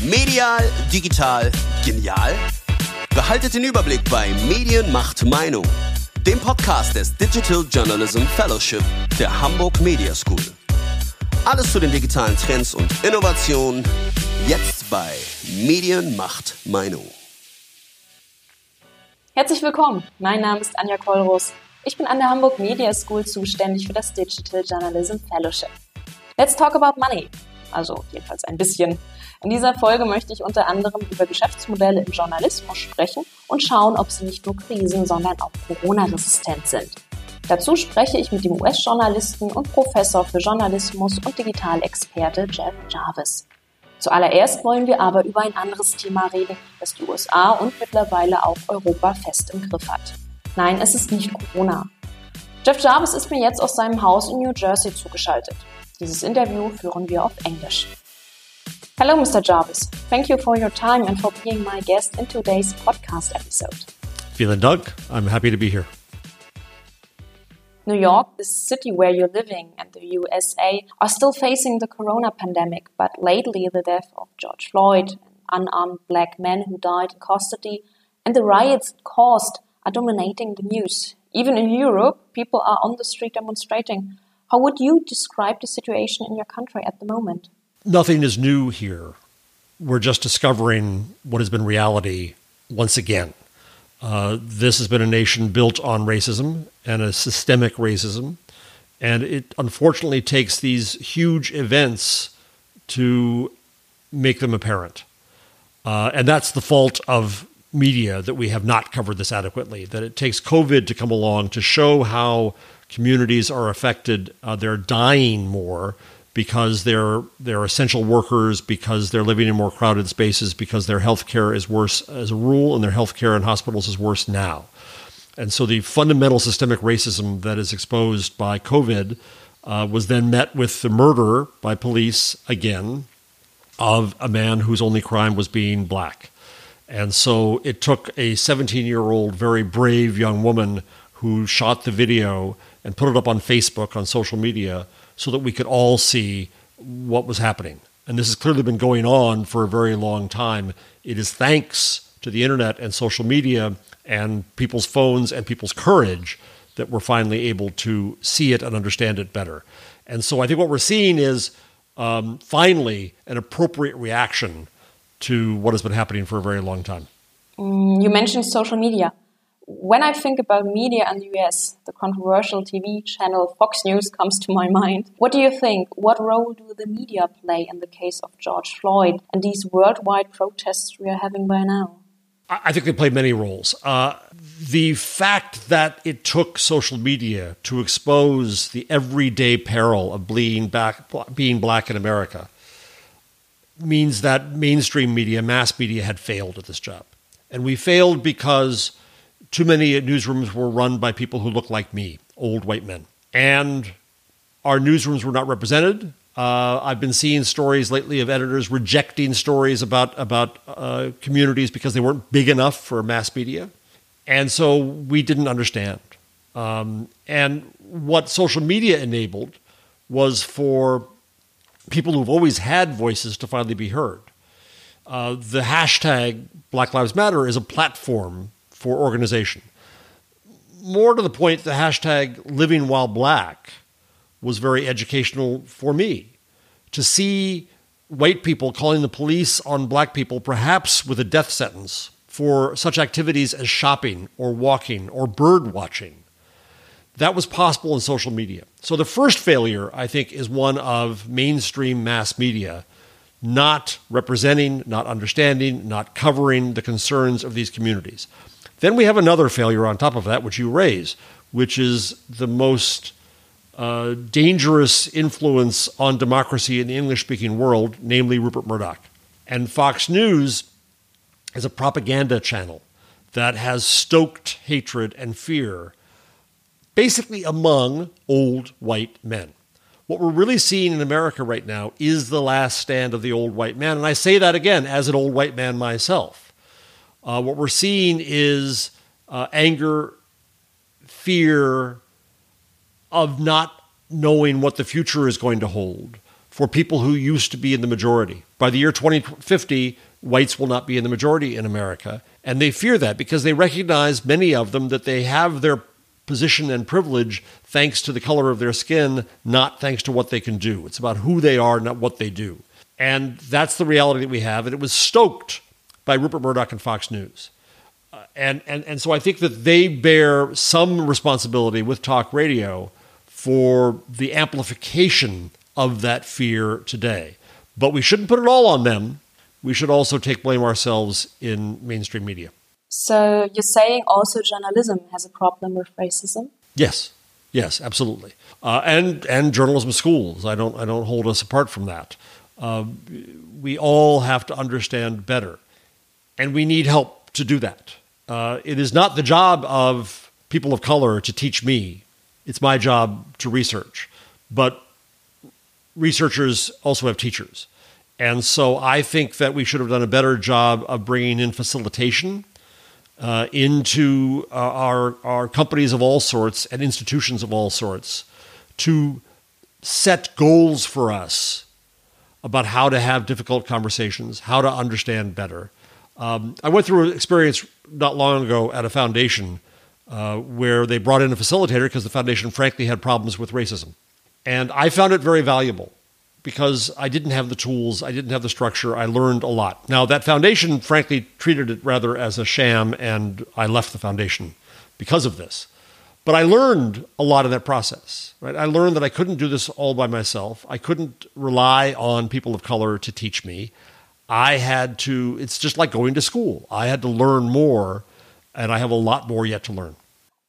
Medial, digital, genial? Behaltet den Überblick bei Medien macht Meinung, dem Podcast des Digital Journalism Fellowship der Hamburg Media School. Alles zu den digitalen Trends und Innovationen jetzt bei Medien macht Meinung. Herzlich willkommen. Mein Name ist Anja Kollros. Ich bin an der Hamburg Media School zuständig für das Digital Journalism Fellowship. Let's talk about money. Also jedenfalls ein bisschen. In dieser Folge möchte ich unter anderem über Geschäftsmodelle im Journalismus sprechen und schauen, ob sie nicht nur krisen, sondern auch Corona-resistent sind. Dazu spreche ich mit dem US-Journalisten und Professor für Journalismus und Digitalexperte Jeff Jarvis. Zuallererst wollen wir aber über ein anderes Thema reden, das die USA und mittlerweile auch Europa fest im Griff hat. Nein, es ist nicht Corona. Jeff Jarvis ist mir jetzt aus seinem Haus in New Jersey zugeschaltet. Dieses Interview führen wir auf Englisch. Hello, Mr. Jarvis. Thank you for your time and for being my guest in today's podcast episode. Vielen Dank. I'm happy to be here. New York, the city where you're living, and the USA are still facing the corona pandemic, but lately the death of George Floyd, an unarmed black man who died in custody, and the riots it caused are dominating the news. Even in Europe, people are on the street demonstrating. How would you describe the situation in your country at the moment? Nothing is new here. We're just discovering what has been reality once again. Uh, this has been a nation built on racism and a systemic racism. And it unfortunately takes these huge events to make them apparent. Uh, and that's the fault of media that we have not covered this adequately, that it takes COVID to come along to show how communities are affected. Uh, they're dying more because they're they're essential workers, because they're living in more crowded spaces, because their health care is worse as a rule, and their health care in hospitals is worse now. And so the fundamental systemic racism that is exposed by COVID uh, was then met with the murder by police again of a man whose only crime was being black. And so it took a 17 year old, very brave young woman who shot the video and put it up on Facebook, on social media, so that we could all see what was happening. And this has clearly been going on for a very long time. It is thanks to the internet and social media and people's phones and people's courage that we're finally able to see it and understand it better. And so I think what we're seeing is um, finally an appropriate reaction to what has been happening for a very long time. Mm, you mentioned social media. When I think about media in the US, the controversial TV channel Fox News comes to my mind. What do you think? What role do the media play in the case of George Floyd and these worldwide protests we are having by now? I think they play many roles. Uh, the fact that it took social media to expose the everyday peril of being, back, being black in America means that mainstream media, mass media, had failed at this job. And we failed because too many newsrooms were run by people who looked like me, old white men. And our newsrooms were not represented. Uh, I've been seeing stories lately of editors rejecting stories about about uh, communities because they weren't big enough for mass media, and so we didn't understand. Um, and what social media enabled was for people who've always had voices to finally be heard. Uh, the hashtag Black Lives Matter is a platform for organization. More to the point, the hashtag Living While Black was very educational for me to see white people calling the police on black people, perhaps with a death sentence, for such activities as shopping or walking or bird watching. That was possible in social media. So the first failure, I think, is one of mainstream mass media not representing, not understanding, not covering the concerns of these communities. Then we have another failure on top of that, which you raise, which is the most uh, dangerous influence on democracy in the English speaking world, namely Rupert Murdoch. And Fox News is a propaganda channel that has stoked hatred and fear, basically among old white men. What we're really seeing in America right now is the last stand of the old white man. And I say that again as an old white man myself. Uh, what we're seeing is uh, anger, fear, of not knowing what the future is going to hold, for people who used to be in the majority. By the year 2050, whites will not be in the majority in America. And they fear that because they recognize, many of them, that they have their position and privilege thanks to the color of their skin, not thanks to what they can do. It's about who they are, not what they do. And that's the reality that we have. And it was stoked by Rupert Murdoch and Fox News. Uh, and, and, and so I think that they bear some responsibility with talk radio for the amplification of that fear today. But we shouldn't put it all on them. We should also take blame ourselves in mainstream media. So you're saying also journalism has a problem with racism? Yes, yes, absolutely. Uh, and and journalism schools. I don't I don't hold us apart from that. Uh, we all have to understand better, and we need help to do that. Uh, it is not the job of people of color to teach me. It's my job to research, but researchers also have teachers. And so I think that we should have done a better job of bringing in facilitation uh, into uh, our, our companies of all sorts and institutions of all sorts to set goals for us about how to have difficult conversations, how to understand better. Um, I went through an experience not long ago at a foundation uh, where they brought in a facilitator because the foundation, frankly, had problems with racism. And I found it very valuable because I didn't have the tools, I didn't have the structure. I learned a lot. Now, that foundation, frankly, treated it rather as a sham, and I left the foundation because of this. But I learned a lot in that process. Right? I learned that I couldn't do this all by myself. I couldn't rely on people of color to teach me. I had to, it's just like going to school. I had to learn more, and I have a lot more yet to learn.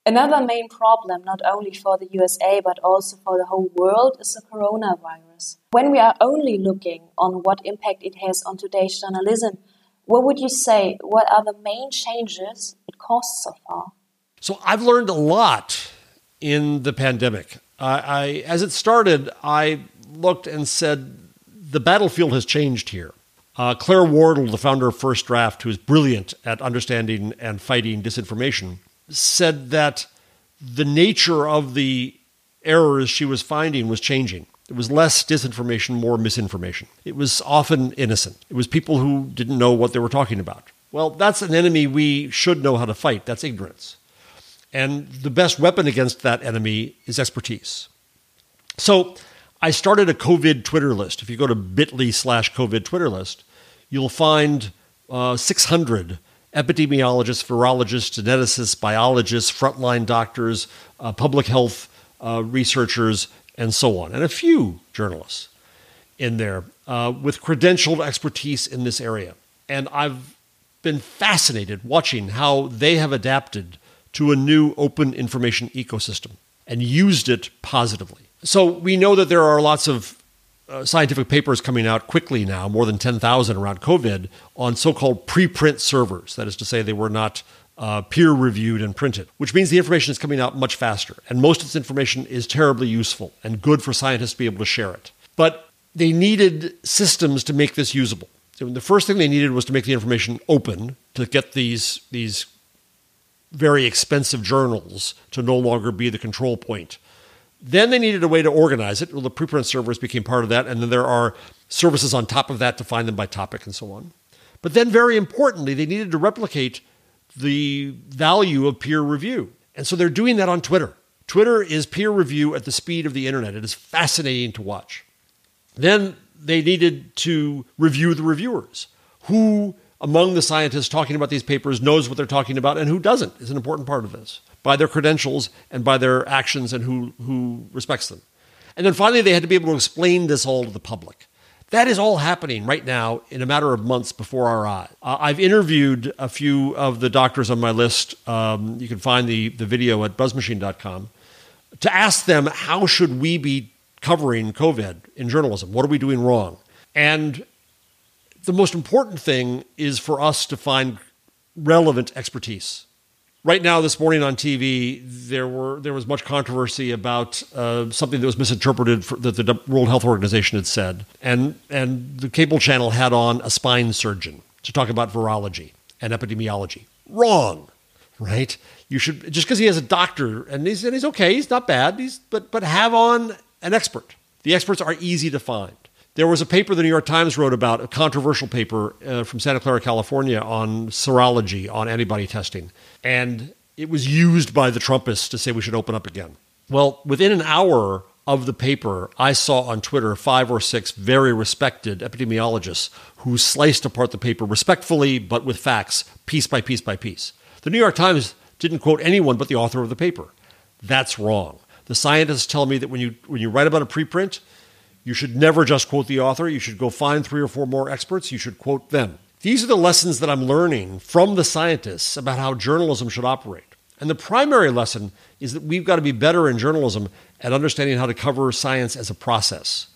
Another main problem, not only for the USA but also for the whole world, is the coronavirus. When we are only looking on what impact it has on today's journalism, what would you say? What are the main changes it caused so far? So I've learned a lot in the pandemic. I, I as it started, I looked and said the battlefield has changed here. Uh, Claire Wardle, the founder of First Draft, who is brilliant at understanding and fighting disinformation, said that the nature of the errors she was finding was changing. It was less disinformation, more misinformation. It was often innocent. It was people who didn't know what they were talking about. Well, that's an enemy we should know how to fight. That's ignorance. And the best weapon against that enemy is expertise. So I started a COVID Twitter list. If you go to bit.ly slash COVID Twitter list, you'll find uh, 600 epidemiologists, virologists, geneticists, biologists, frontline doctors, uh, public health uh, researchers, and so on, and a few journalists in there uh, with credentialed expertise in this area. And I've been fascinated watching how they have adapted to a new open information ecosystem and used it positively. So we know that there are lots of uh, scientific papers coming out quickly now, more than 10,000 around COVID, on so called preprint servers. That is to say, they were not uh, peer reviewed and printed, which means the information is coming out much faster. And most of this information is terribly useful and good for scientists to be able to share it. But they needed systems to make this usable. So the first thing they needed was to make the information open to get these, these very expensive journals to no longer be the control point then they needed a way to organize it. Well, the preprint servers became part of that, and then there are services on top of that to find them by topic and so on. But then, very importantly, they needed to replicate the value of peer review. And so they're doing that on Twitter. Twitter is peer review at the speed of the internet. It is fascinating to watch. Then they needed to review the reviewers. Who among the scientists talking about these papers knows what they're talking about and who doesn't is an important part of this by their credentials and by their actions and who, who respects them. And then finally, they had to be able to explain this all to the public. That is all happening right now in a matter of months before our eyes. Uh, I've interviewed a few of the doctors on my list. Um, you can find the, the video at buzzmachine.com to ask them how should we be covering COVID in journalism? What are we doing wrong? And the most important thing is for us to find relevant expertise right now this morning on TV there were there was much controversy about uh, something that was misinterpreted for, that the World Health Organization had said, and and the cable channel had on a spine surgeon to talk about virology and epidemiology. Wrong, right? You should just because he has a doctor and he's and he's okay, he's not bad, he's but but have on an expert. The experts are easy to find. There was a paper the New York Times wrote about, a controversial paper uh, from Santa Clara, California, on serology, on antibody testing. And it was used by the Trumpists to say we should open up again. Well, within an hour of the paper, I saw on Twitter five or six very respected epidemiologists who sliced apart the paper respectfully, but with facts, piece by piece by piece. The New York Times didn't quote anyone but the author of the paper. That's wrong. The scientists tell me that when you, when you write about a preprint, you should never just quote the author. You should go find three or four more experts. You should quote them. These are the lessons that I'm learning from the scientists about how journalism should operate. And the primary lesson is that we've got to be better in journalism at understanding how to cover science as a process.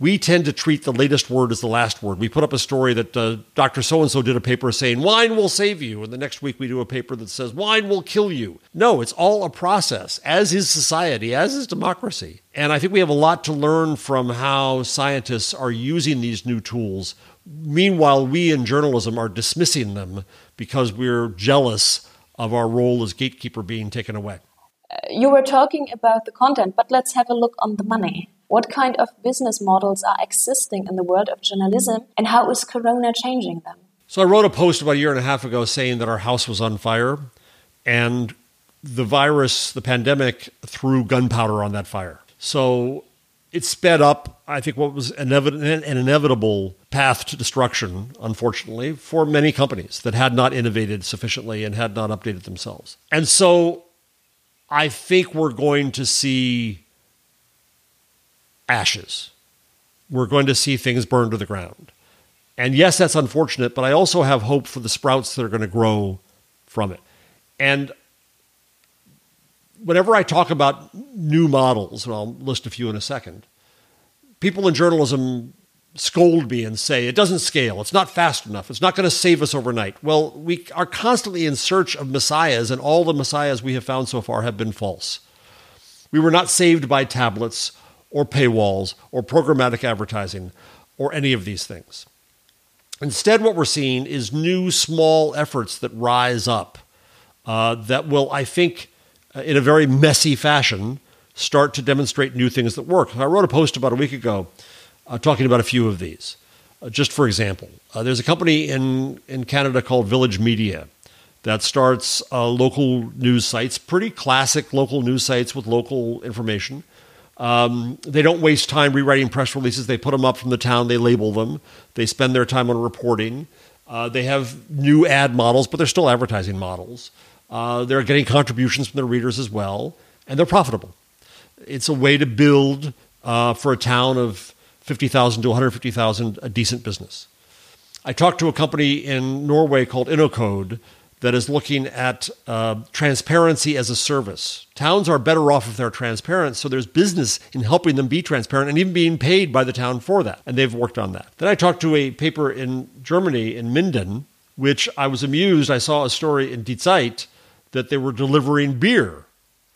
We tend to treat the latest word as the last word. We put up a story that uh, Dr. So and so did a paper saying, wine will save you. And the next week we do a paper that says, wine will kill you. No, it's all a process, as is society, as is democracy. And I think we have a lot to learn from how scientists are using these new tools. Meanwhile, we in journalism are dismissing them because we're jealous of our role as gatekeeper being taken away. You were talking about the content, but let's have a look on the money. What kind of business models are existing in the world of journalism, and how is Corona changing them? So, I wrote a post about a year and a half ago saying that our house was on fire, and the virus, the pandemic, threw gunpowder on that fire. So, it sped up, I think, what was an inevitable path to destruction, unfortunately, for many companies that had not innovated sufficiently and had not updated themselves. And so I think we're going to see ashes. We're going to see things burned to the ground. And yes, that's unfortunate, but I also have hope for the sprouts that are going to grow from it. And whenever I talk about new models, and I'll list a few in a second, people in journalism scold me and say it doesn't scale, it's not fast enough, it's not going to save us overnight. Well, we are constantly in search of messiahs, and all the messiahs we have found so far have been false. We were not saved by tablets or paywalls or programmatic advertising or any of these things. Instead, what we're seeing is new small efforts that rise up uh, that will, I think, uh, in a very messy fashion, start to demonstrate new things that work. I wrote a post about a week ago uh, talking about a few of these. Uh, just for example, uh, there's a company in, in Canada called Village Media that starts uh, local news sites, pretty classic local news sites with local information. Um, they don't waste time rewriting press releases. They put them up from the town, they label them, they spend their time on reporting. Uh, they have new ad models, but they're still advertising models. Uh, they're getting contributions from their readers as well, and they're profitable. It's a way to build uh, for a town of 50,000 to 150,000 a decent business. I talked to a company in Norway called Innocode that is looking at uh, transparency as a service. Towns are better off if they're transparent, so there's business in helping them be transparent and even being paid by the town for that. And they've worked on that. Then I talked to a paper in Germany, in Minden, which I was amused. I saw a story in Die Zeit that they were delivering beer.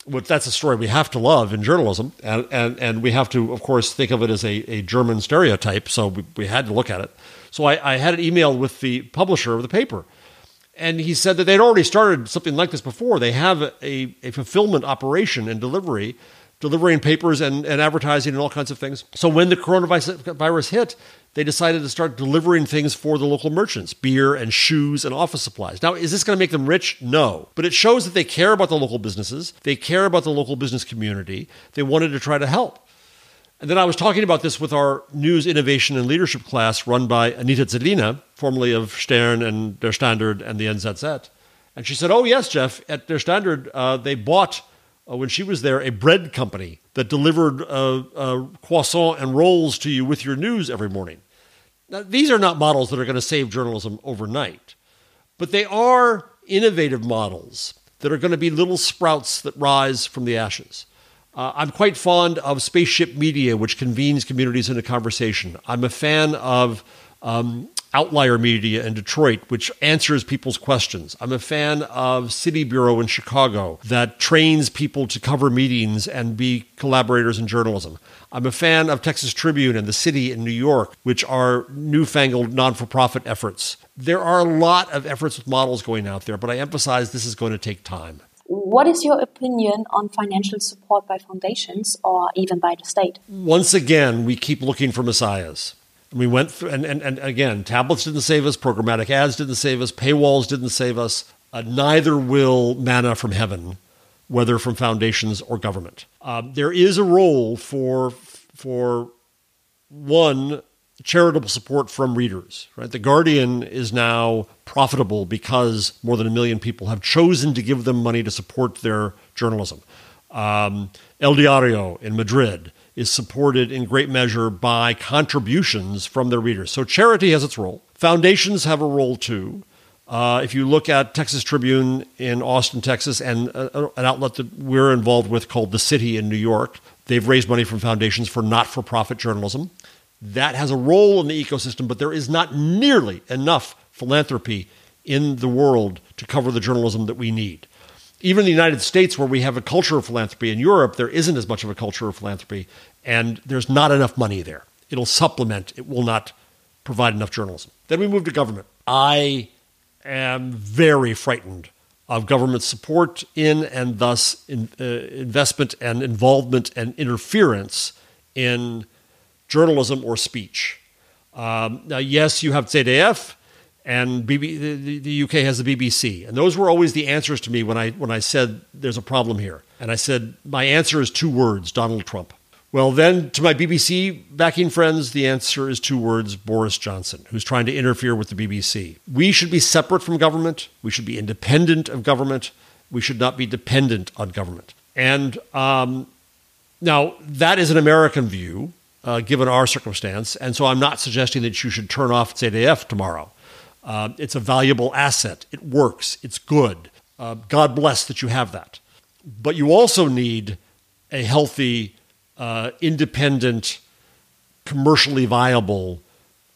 But that's a story we have to love in journalism, and, and, and we have to, of course, think of it as a, a German stereotype, so we, we had to look at it. So I, I had an email with the publisher of the paper and he said that they'd already started something like this before. They have a, a fulfillment operation and delivery, delivering papers and, and advertising and all kinds of things. So when the coronavirus virus hit, they decided to start delivering things for the local merchants beer and shoes and office supplies. Now, is this going to make them rich? No. But it shows that they care about the local businesses, they care about the local business community, they wanted to try to help. And then I was talking about this with our news innovation and leadership class run by Anita Zielina, formerly of Stern and Der Standard and the NZZ. And she said, Oh, yes, Jeff, at Der Standard, uh, they bought, uh, when she was there, a bread company that delivered uh, uh croissant and rolls to you with your news every morning. Now, these are not models that are going to save journalism overnight, but they are innovative models that are going to be little sprouts that rise from the ashes. Uh, I'm quite fond of Spaceship Media, which convenes communities into conversation. I'm a fan of um, Outlier Media in Detroit, which answers people's questions. I'm a fan of City Bureau in Chicago that trains people to cover meetings and be collaborators in journalism. I'm a fan of Texas Tribune and the City in New York, which are newfangled non for profit efforts. There are a lot of efforts with models going out there, but I emphasize this is going to take time. What is your opinion on financial support by foundations or even by the state? Once again, we keep looking for messiahs. We went through, and, and, and again, tablets didn't save us, programmatic ads didn't save us, paywalls didn't save us. Uh, neither will manna from heaven, whether from foundations or government. Uh, there is a role for for one charitable support from readers. Right, the Guardian is now profitable because more than a million people have chosen to give them money to support their journalism. Um, El Diario in Madrid is supported in great measure by contributions from their readers. So charity has its role. Foundations have a role too. Uh, if you look at Texas Tribune in Austin, Texas, and uh, an outlet that we're involved with called The City in New York, they've raised money from foundations for not for profit journalism. That has a role in the ecosystem, but there is not nearly enough philanthropy in the world to cover the journalism that we need. Even in the United States, where we have a culture of philanthropy, in Europe, there isn't as much of a culture of philanthropy, and there's not enough money there. It'll supplement, it will not provide enough journalism. Then we move to government. I am very frightened of government support in and thus in, uh, investment and involvement and interference in journalism or speech. Um, now, yes, you have ZDF, and BB, the, the, UK has the BBC, and those were always the answers to me when I when I said there's a problem here, and I said my answer is two words: Donald Trump. Well, then to my BBC backing friends, the answer is two words Boris Johnson, who's trying to interfere with the BBC. We should be separate from government. We should be independent of government. We should not be dependent on government. And um, now, that is an American view, uh, given our circumstance. And so I'm not suggesting that you should turn off ZDF tomorrow. Uh, it's a valuable asset, it works, it's good. Uh, God bless that you have that. But you also need a healthy, uh, independent, commercially viable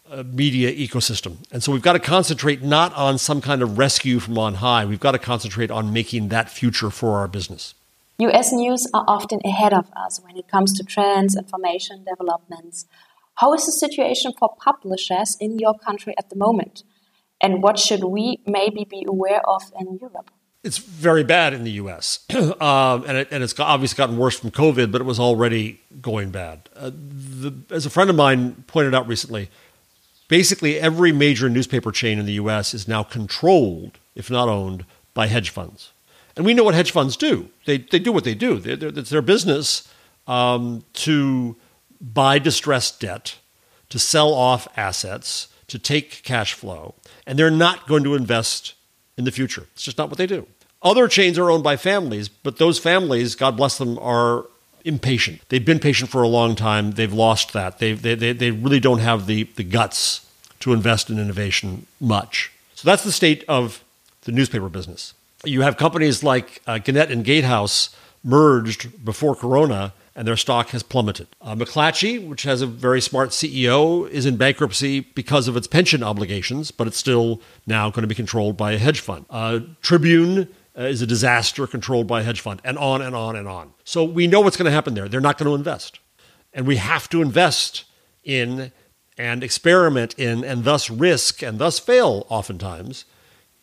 uh, media ecosystem. And so we've got to concentrate not on some kind of rescue from on high, we've got to concentrate on making that future for our business. US news are often ahead of us when it comes to trends, information, developments. How is the situation for publishers in your country at the moment? And what should we maybe be aware of in Europe? it's very bad in the U.S. um, and, it, and it's obviously gotten worse from COVID, but it was already going bad. Uh, the, as a friend of mine pointed out recently, basically every major newspaper chain in the U.S. is now controlled, if not owned, by hedge funds. And we know what hedge funds do. They, they do what they do. They're, they're, it's their business um, to buy distressed debt, to sell off assets, to take cash flow, and they're not going to invest in the future. It's just not what they do. Other chains are owned by families, but those families, God bless them, are impatient. They've been patient for a long time. They've lost that. They, they, they, they really don't have the, the guts to invest in innovation much. So that's the state of the newspaper business. You have companies like uh, Gannett and Gatehouse merged before Corona, and their stock has plummeted. Uh, McClatchy, which has a very smart CEO, is in bankruptcy because of its pension obligations, but it's still now going to be controlled by a hedge fund. Uh, Tribune uh, is a disaster controlled by a hedge fund, and on and on and on. So we know what's going to happen there. They're not going to invest. And we have to invest in and experiment in and thus risk and thus fail oftentimes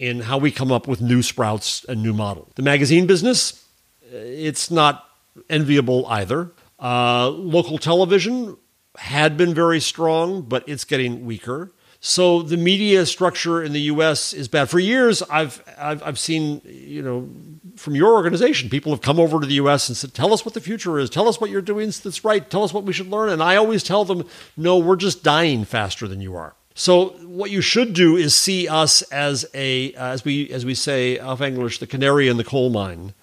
in how we come up with new sprouts and new models. The magazine business, uh, it's not enviable either. Uh, local television had been very strong, but it's getting weaker. So the media structure in the U.S. is bad. For years, I've, I've, I've seen, you know, from your organization, people have come over to the U.S. and said, "Tell us what the future is. Tell us what you're doing that's right. Tell us what we should learn." And I always tell them, "No, we're just dying faster than you are." So what you should do is see us as a, as we as we say of English, the canary in the coal mine,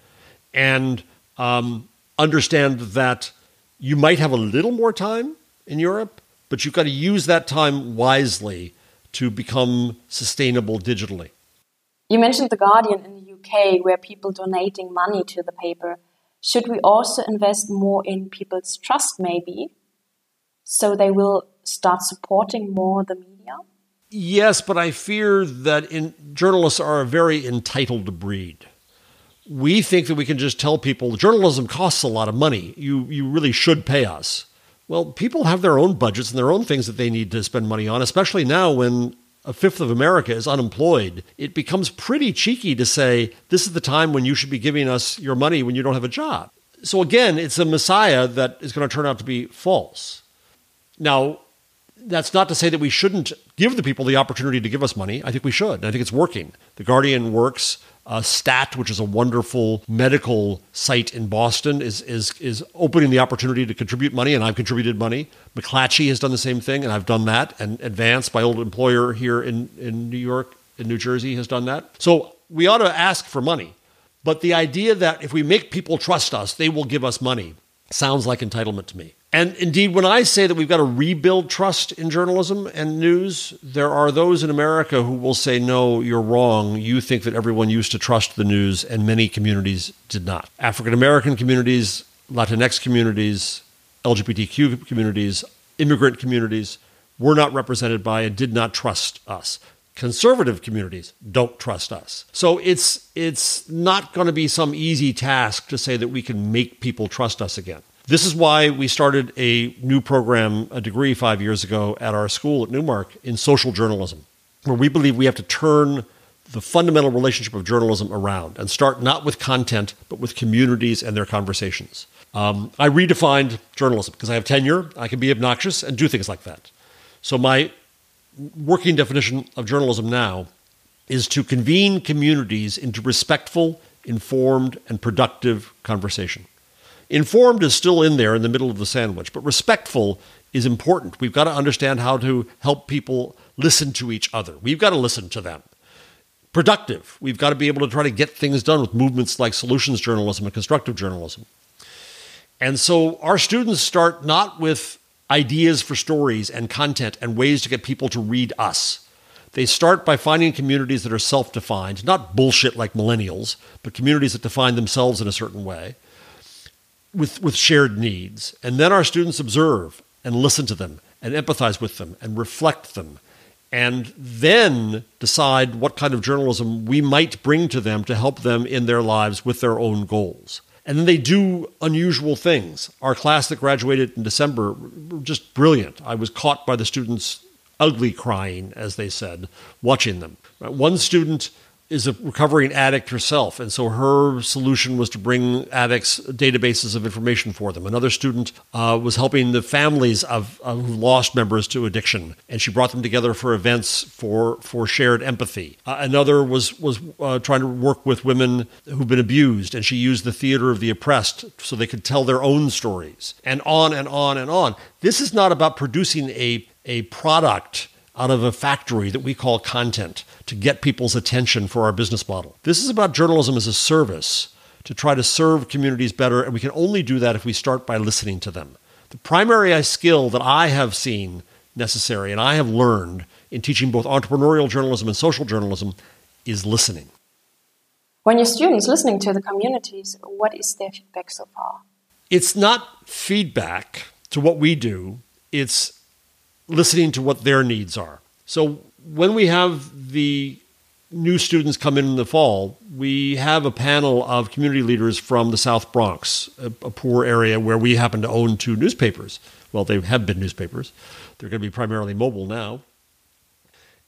and um, understand that you might have a little more time in Europe, but you've got to use that time wisely to become sustainable digitally. You mentioned The Guardian in the UK, where people donating money to the paper. Should we also invest more in people's trust, maybe, so they will start supporting more the media? Yes, but I fear that in, journalists are a very entitled breed we think that we can just tell people journalism costs a lot of money. You you really should pay us. Well, people have their own budgets and their own things that they need to spend money on, especially now when a fifth of America is unemployed. It becomes pretty cheeky to say this is the time when you should be giving us your money when you don't have a job. So again, it's a messiah that is going to turn out to be false. Now, that's not to say that we shouldn't give the people the opportunity to give us money. I think we should. I think it's working. The Guardian works. Uh, Stat, which is a wonderful medical site in Boston, is is is opening the opportunity to contribute money, and I've contributed money. McClatchy has done the same thing, and I've done that. And Advance, my old employer here in in New York, in New Jersey, has done that. So we ought to ask for money. But the idea that if we make people trust us, they will give us money sounds like entitlement to me. And indeed, when I say that we've got to rebuild trust in journalism and news, there are those in America who will say, no, you're wrong. You think that everyone used to trust the news, and many communities did not. African American communities, Latinx communities, LGBTQ communities, immigrant communities were not represented by and did not trust us. Conservative communities don't trust us. So it's it's not going to be some easy task to say that we can make people trust us again. This is why we started a new program, a degree five years ago at our school at Newmark in social journalism, where we believe we have to turn the fundamental relationship of journalism around and start not with content, but with communities and their conversations. Um, I redefined journalism because I have tenure, I can be obnoxious and do things like that. So, my working definition of journalism now is to convene communities into respectful, informed, and productive conversation. Informed is still in there in the middle of the sandwich, but respectful is important. We've got to understand how to help people listen to each other. We've got to listen to them. Productive. We've got to be able to try to get things done with movements like solutions journalism and constructive journalism. And so our students start not with ideas for stories and content and ways to get people to read us. They start by finding communities that are self defined, not bullshit like millennials, but communities that define themselves in a certain way with, with shared needs. And then our students observe and listen to them and empathize with them and reflect them and then decide what kind of journalism we might bring to them to help them in their lives with their own goals. And then they do unusual things. Our class that graduated in December, just brilliant. I was caught by the students ugly crying, as they said, watching them. One student is a recovering addict herself, and so her solution was to bring addicts databases of information for them. Another student uh, was helping the families of uh, who lost members to addiction, and she brought them together for events for for shared empathy. Uh, another was was uh, trying to work with women who've been abused, and she used the theater of the oppressed so they could tell their own stories, and on and on and on. This is not about producing a a product out of a factory that we call content to get people's attention for our business model. This is about journalism as a service to try to serve communities better, and we can only do that if we start by listening to them. The primary skill that I have seen necessary and I have learned in teaching both entrepreneurial journalism and social journalism is listening. When your students listening to the communities, what is their feedback so far? It's not feedback to what we do, it's listening to what their needs are. So when we have the new students come in in the fall, we have a panel of community leaders from the South Bronx, a, a, poor area where we happen to own two newspapers. Well, they have been newspapers. They're going to be primarily mobile now.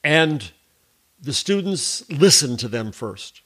And the students listen to them first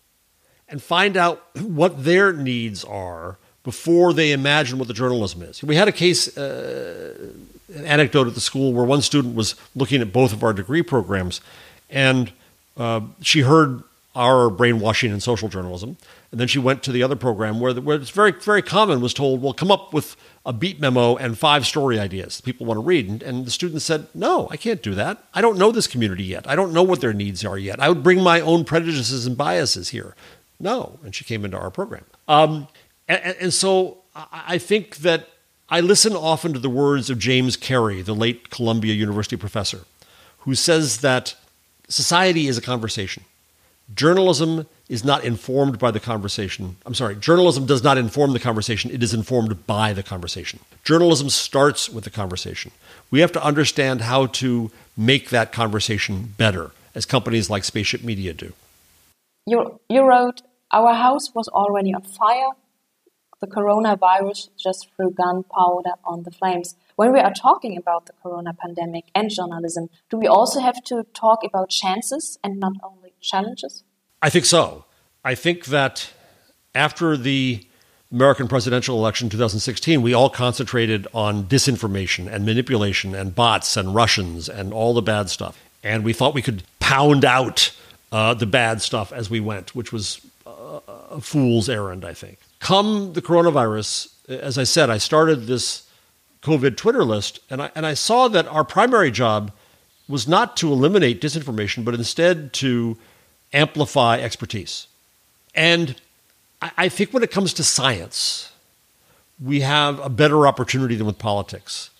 and find out what their needs are before they imagine what the journalism is. We had a case, uh, an anecdote at the school where one student was looking at both of our degree programs, and uh, she heard our brainwashing in social journalism, and then she went to the other program where, the, where it's very very common was told, well, come up with a beat memo and five story ideas people want to read, and, and the student said, no, I can't do that. I don't know this community yet. I don't know what their needs are yet. I would bring my own prejudices and biases here. No, and she came into our program. Um, and, and so I think that I listen often to the words of James Carey, the late Columbia University professor, who says that society is a conversation. Journalism is not informed by the conversation. I'm sorry, journalism does not inform the conversation, it is informed by the conversation. Journalism starts with the conversation. We have to understand how to make that conversation better, as companies like Spaceship Media do. You, you wrote, Our house was already on fire the coronavirus just threw gunpowder on the flames. When we are talking about the corona pandemic and journalism, do we also have to talk about chances and not only challenges? I think so. I think that after the American presidential election 2016, we all concentrated on disinformation and manipulation and bots and Russians and all the bad stuff. And we thought we could pound out uh, the bad stuff as we went, which was uh, a fool's errand, I think. Come the coronavirus, as I said, I started this COVID Twitter list, and I, and I saw that our primary job was not to eliminate disinformation, but instead to amplify expertise. And I think when it comes to science, we have a better opportunity than with politics.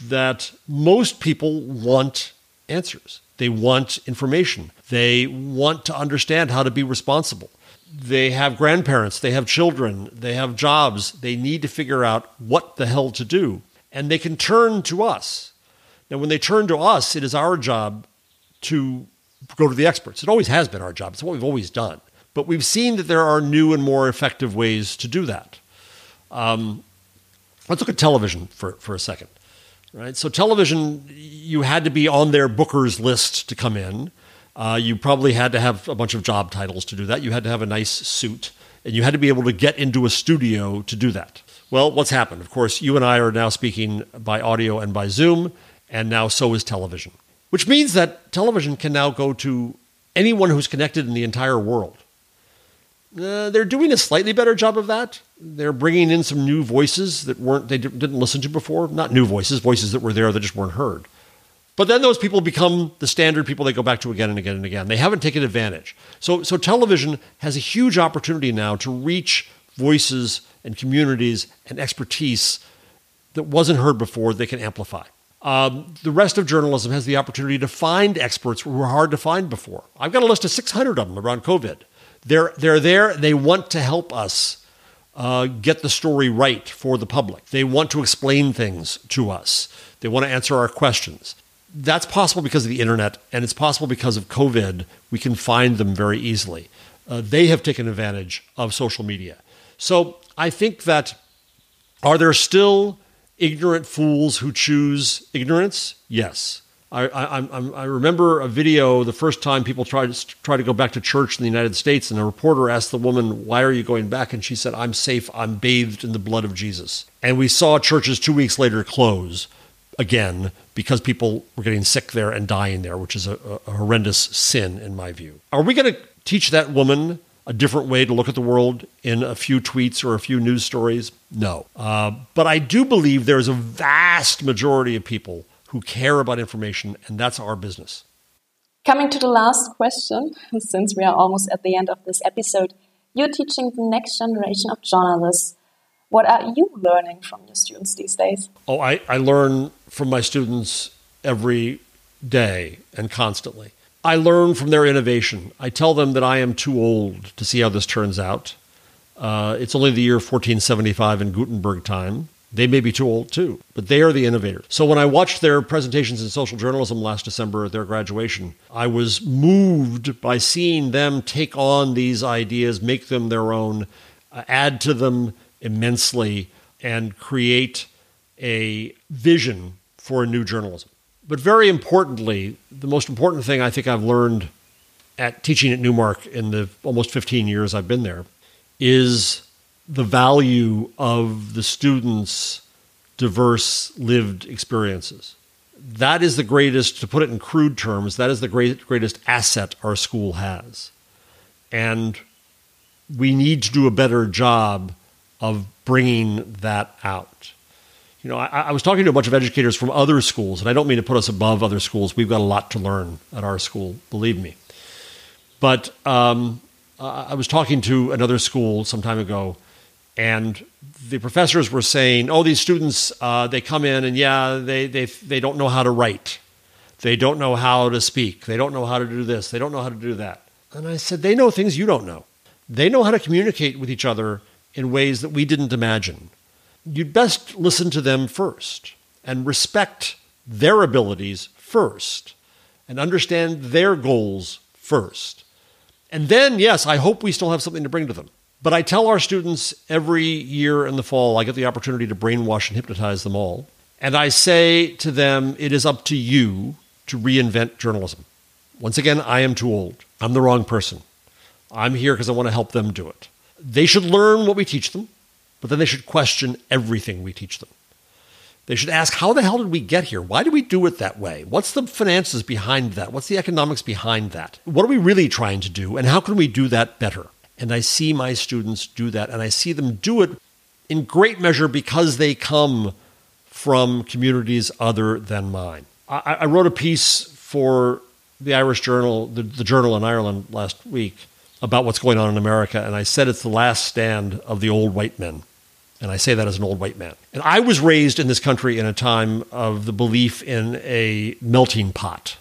That most people want answers, they want information, they want to understand how to be responsible. They have grandparents, they have children, they have jobs, they need to figure out what the hell to do. And they can turn to us. Now, when they turn to us, it is our job to go to the experts. It always has been our job, it's what we've always done. But we've seen that there are new and more effective ways to do that. Um, let's look at television for, for a second. Right? So, television, you had to be on their bookers list to come in. Uh, you probably had to have a bunch of job titles to do that. You had to have a nice suit, and you had to be able to get into a studio to do that. Well, what's happened? Of course, you and I are now speaking by audio and by Zoom, and now so is television, which means that television can now go to anyone who's connected in the entire world. Uh, they're doing a slightly better job of that. They're bringing in some new voices that weren't they didn't listen to before. Not new voices, voices that were there that just weren't heard. But then those people become the standard people they go back to again and again and again. They haven't taken advantage. So, so television has a huge opportunity now to reach voices and communities and expertise that wasn't heard before. They can amplify. Um, the rest of journalism has the opportunity to find experts who were hard to find before. I've got a list of 600 of them around COVID. They're, they're there, they want to help us uh, get the story right for the public. They want to explain things to us, they want to answer our questions. That's possible because of the internet, and it's possible because of COVID. We can find them very easily. Uh, they have taken advantage of social media. So I think that are there still ignorant fools who choose ignorance? Yes. I, I, I, remember a video the first time people tried to try to go back to church in the United States, and a reporter asked the woman, "Why are you going back?" And she said, "I'm safe. I'm bathed in the blood of Jesus." And we saw churches two weeks later close again because people were getting sick there and dying there, which is a, a horrendous sin in my view. Are we going to teach that woman a different way to look at the world in a few tweets or a few news stories? No. Uh, but I do believe there's a vast majority of people who care about information, and that's our business. Coming to the last question, since we are almost at the end of this episode, you're teaching the next generation of journalists. What are you learning from your students these days? Oh, I, I learn from my students every day and constantly. I learn from their innovation. I tell them that I am too old to see how this turns out. Uh, it's only the year 1475 in Gutenberg time. They may be too old too, but they are the innovators. So when I watched their presentations in social journalism last December at their graduation, I was moved by seeing them take on these ideas, make them their own, uh, add to them immensely, and create a vision for a new journalism. But very importantly, the most important thing I think I've learned at teaching at Newmark in the almost 15 years I've been there is the value of the students' diverse lived experiences. That is the greatest, to put it in crude terms, that is the great, greatest asset our school has. And we need to do a better job of bringing that out. You know, I, I, was talking to a bunch of educators from other schools, and I don't mean to put us above other schools. We've got a lot to learn at our school, believe me. But um, I was talking to another school some time ago, and the professors were saying, "Oh, these students, uh, they come in and yeah, they they they don't know how to write, they don't know how to speak, they don't know how to do this, they don't know how to do that." And I said, "They know things you don't know. They know how to communicate with each other in ways that we didn't imagine. You'd best listen to them first and respect their abilities first, and understand their goals first, and then, yes, I hope we still have something to bring to them." But I tell our students every year in the fall, I get the opportunity to brainwash and hypnotize them all. And I say to them, it is up to you to reinvent journalism. Once again, I am too old. I'm the wrong person. I'm here because I want to help them do it. They should learn what we teach them. but then they should question everything we teach them. They should ask, how the hell did we get here? Why do we do it that way? What's the finances behind that? What's the economics behind that? What are we really trying to do? And how can we do that better? And I see my students do that, and I see them do it in great measure because they come from communities other than mine. I, I wrote a piece for the Irish Journal, the, the Journal in Ireland last week about what's going on in America, and I said it's the last stand of the old white men. And I say that as an old white man. And I was raised in this country in a time of the belief in a melting pot,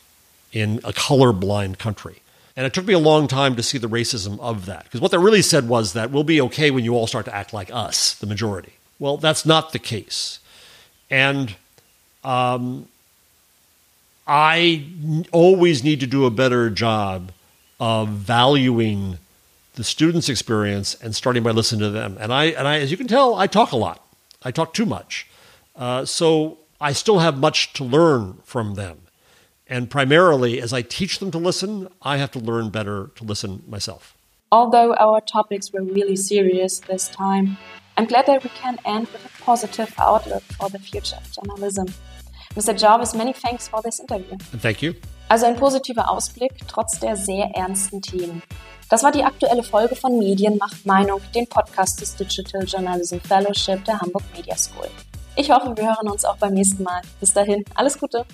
in a colorblind country. And it took me a long time to see the racism of that. Because what they really said was that we'll be okay when you all start to act like us, the majority. Well, that's not the case. And um, I always need to do a better job of valuing the student's experience and starting by listening to them. And I, and I, as you can tell, I talk a lot. I talk too much. Uh, so I still have much to learn from them. And primarily, as I teach them to listen, I have to learn better to listen myself. Although our topics were really serious this time, I'm glad that we can end with a positive outlook for the future of journalism. Mr. Jarvis, many thanks for this interview. Thank you. Also ein positiver Ausblick trotz der sehr ernsten Themen. Das war die aktuelle Folge von Medien macht Meinung, dem Podcast des Digital Journalism Fellowship der Hamburg Media School. Ich hoffe, wir hören uns auch beim nächsten Mal. Bis dahin, alles Gute!